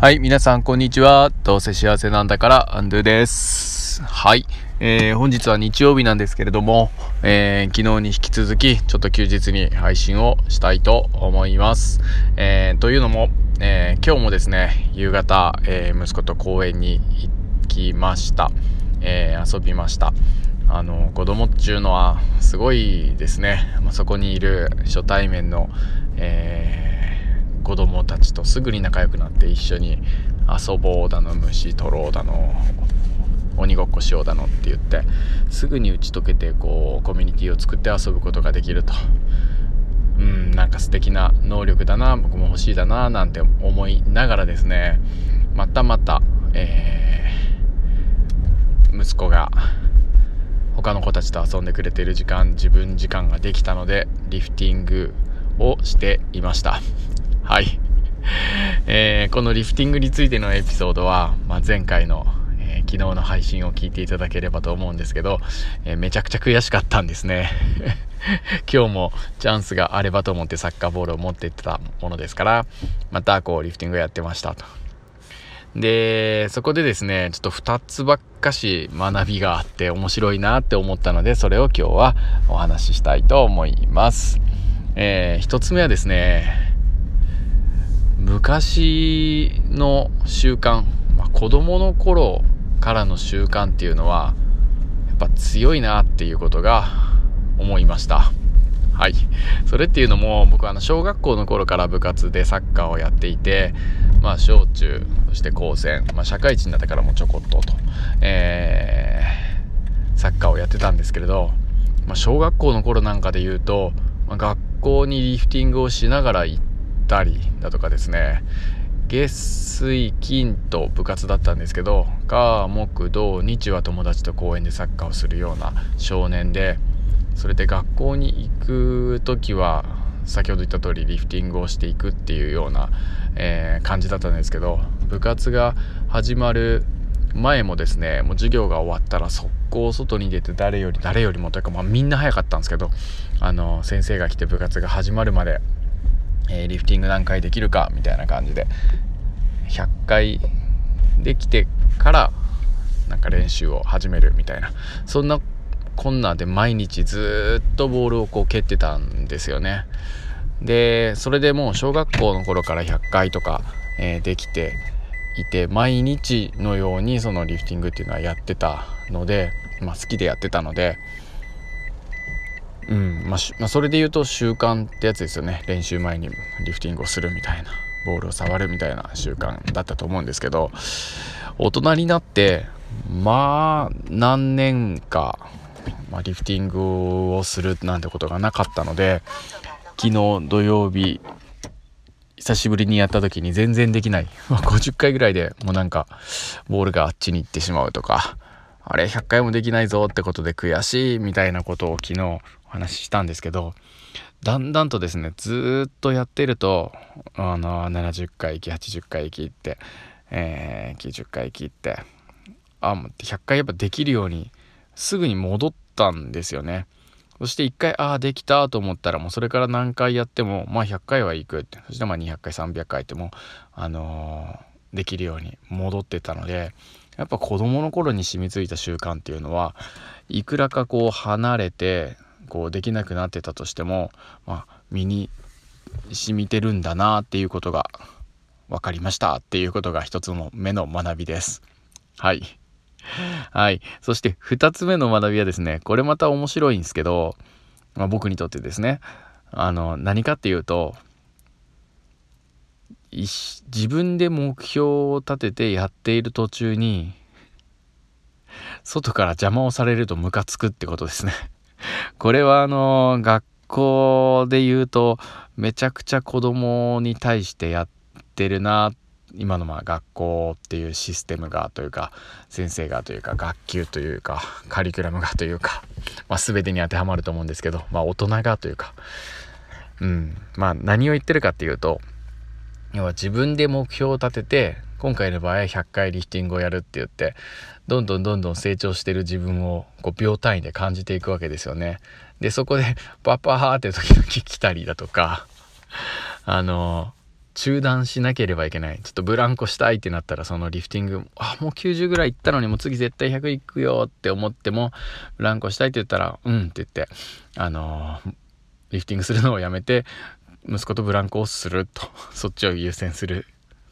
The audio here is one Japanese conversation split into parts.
はい、皆さんこんにちは。どうせ幸せなんだからアンドゥです。はい、えー、本日は日曜日なんですけれども、えー、昨日に引き続きちょっと休日に配信をしたいと思います。えー、というのも、え今日もですね、夕方、え息子と公園に行きました。え遊びました。あの子供っていうのはすごいですね、まあ、そこにいる初対面の、えーちとすぐに仲良くなって一緒に遊ぼうだの虫取ろうだの鬼ごっこしようだのって言ってすぐに打ち解けてこうコミュニティを作って遊ぶことができると。うんなんか素敵な能力だな僕も欲しいだななんて思いながらですね。またまた、えー、息子が他の子たちと遊んでくれている時間自分時間ができたのでリフティングをしていました。はい。えー、このリフティングについてのエピソードは、まあ、前回の、えー、昨日の配信を聞いていただければと思うんですけど、えー、めちゃくちゃ悔しかったんですね。今日もチャンスがあればと思ってサッカーボールを持っていってたものですから、またこうリフティングやってましたと。で、そこでですね、ちょっと2つばっかし学びがあって面白いなって思ったので、それを今日はお話ししたいと思います。えー、1つ目はですね、昔の習慣、まあ、子供の頃からの習慣っていうのはやっぱ強いなっていうことが思いました。はい。それっていうのも僕はあの小学校の頃から部活でサッカーをやっていてまあ小中そして高専、まあ、社会人になってからもちょこっとと、えー、サッカーをやってたんですけれど、まあ、小学校の頃なんかで言うと、まあ、学校にリフティングをしながら行ったりだとかですね。月水金と部活だったんですけど火木土日は友達と公園でサッカーをするような少年でそれで学校に行く時は先ほど言った通りリフティングをしていくっていうような、えー、感じだったんですけど部活が始まる前もですねもう授業が終わったら速攻外に出て誰より誰よりもというか、まあ、みんな早かったんですけどあの先生が来て部活が始まるまでえー、リフティング何回できるかみたいな感じで。100回できてからなんか練習を始めるみたいな。そんなこんなで毎日ずっとボールをこう蹴ってたんですよね。でそれでもう小学校の頃から100回とか、えー、できていて毎日のようにそのリフティングっていうのはやってたので、まあ、好きでやってたのでうんまあ、まあ、それで言うと習慣ってやつですよね。練習前にリフティングをするみたいなボールを触るみたいな習慣だったと思うんですけど大人になってまあ何年か、まあ、リフティングをするなんてことがなかったので昨日土曜日久しぶりにやった時に全然できない、50回ぐらいでもうなんかボールがあっちに行ってしまうとかあれ100回もできないぞってことで悔しいみたいなことを昨日お話ししたんですけどだんだんとですねずっとやってるとあの70回行き80回行きって、えー、90回行きってあ100回やっぱできるようにすぐに戻ったんですよね。そして1回ああできたと思ったらもうそれから何回やってもまあ100回は行くってそしてまあ200回300回ってもあのー、できるように戻ってたのでやっぱ子供の頃に染みついた習慣っていうのはいくらかこう離れてこうできなくなってたとしても、まあ、身に染みてるんだなっていうことが分かりましたっていうことが一つの目の学びです。はい。はい。そして2つ目の学びはですね、これまた面白いんですけど、まあ、僕にとってですね、あの、何かっていうと、自分で目標を立ててやっている途中に外から邪魔をされるとムカつくってことですね。これはあの学校で言うとめちゃくちゃ子供に対してやってるな今のまあ学校っていうシステムがというか先生がというか学級というかカリキュラムがというか、まあ、全てに当てはまると思うんですけど、まあ、大人がというか、うん、まあ何を言ってるかっていうと要は自分で目標を立てて今回の場合100回リフティングをやるって言ってどんどんどんどん成長してる自分をこう秒単位で感じていくわけですよね。でそこで パパーって時々来たりだとか あの中断しなければいけない。ちょっとブランコしたいってなったら、そのリフティング、あ、もう90ぐらい行ったのに、もう次絶対100行くよって思っても、ブランコしたいって言ったら、うんって言って、あの、リフティングするのをやめて、息子とブランコをすると、そっちを優先する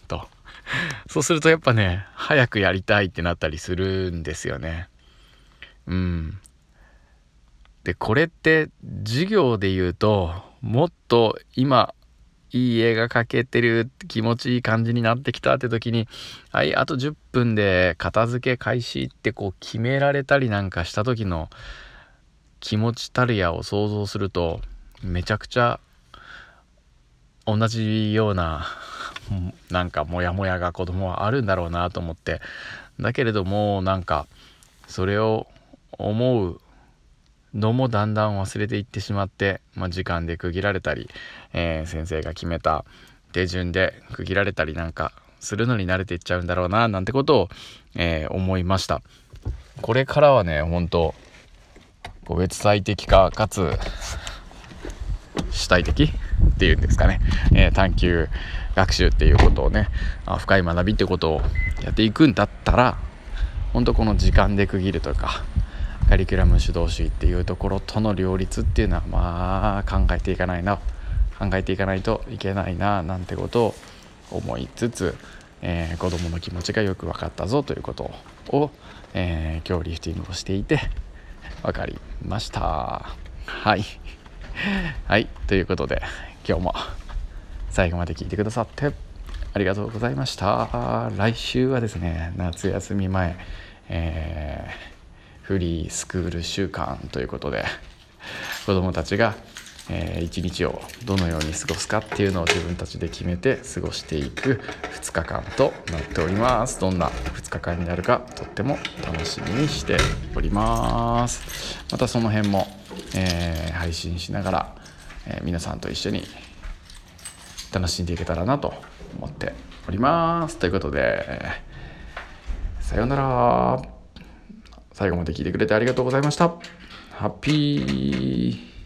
と。そうするとやっぱね、早くやりたいってなったりするんですよね。うん。で、これって授業で言うと、もっと今いい映画描けてる気持ちいい感じになってきたって時にはいあと10分で片付け開始ってこう決められたりなんかした時の気持ちたるやを想像するとめちゃくちゃ同じような なんかモヤモヤが子供はあるんだろうなと思って。だけれどもなんかそれを思うのもだんだん忘れていってしまって、まあ、時間で区切られたり、えー、先生が決めた手順で区切られたりなんかするのに慣れていっちゃうんだろうななんてことを、えー、思いました。これからはね本当個別最適化かつ主体的っていうんですかね、えー、探究学習っていうことをね深い学びってことをやっていくんだったら本当この時間で区切るというかカリキュラム主導主義っていうところとの両立っていうのはまあ考えていかないな考えていかないといけないななんてことを思いつつ、えー、子どもの気持ちがよく分かったぞということを、えー、今日リフティングをしていて分かりました。はい。はいということで今日も最後まで聞いてくださってありがとうございました。来週はですね夏休み前えーフリースクール週間ということで子どもたちが、えー、一日をどのように過ごすかっていうのを自分たちで決めて過ごしていく2日間となっております。どんな2日間になるかとっても楽しみにしております。またその辺も、えー、配信しながら、えー、皆さんと一緒に楽しんでいけたらなと思っております。ということでさようなら。最後まで聞いてくれてありがとうございました。ハッピー。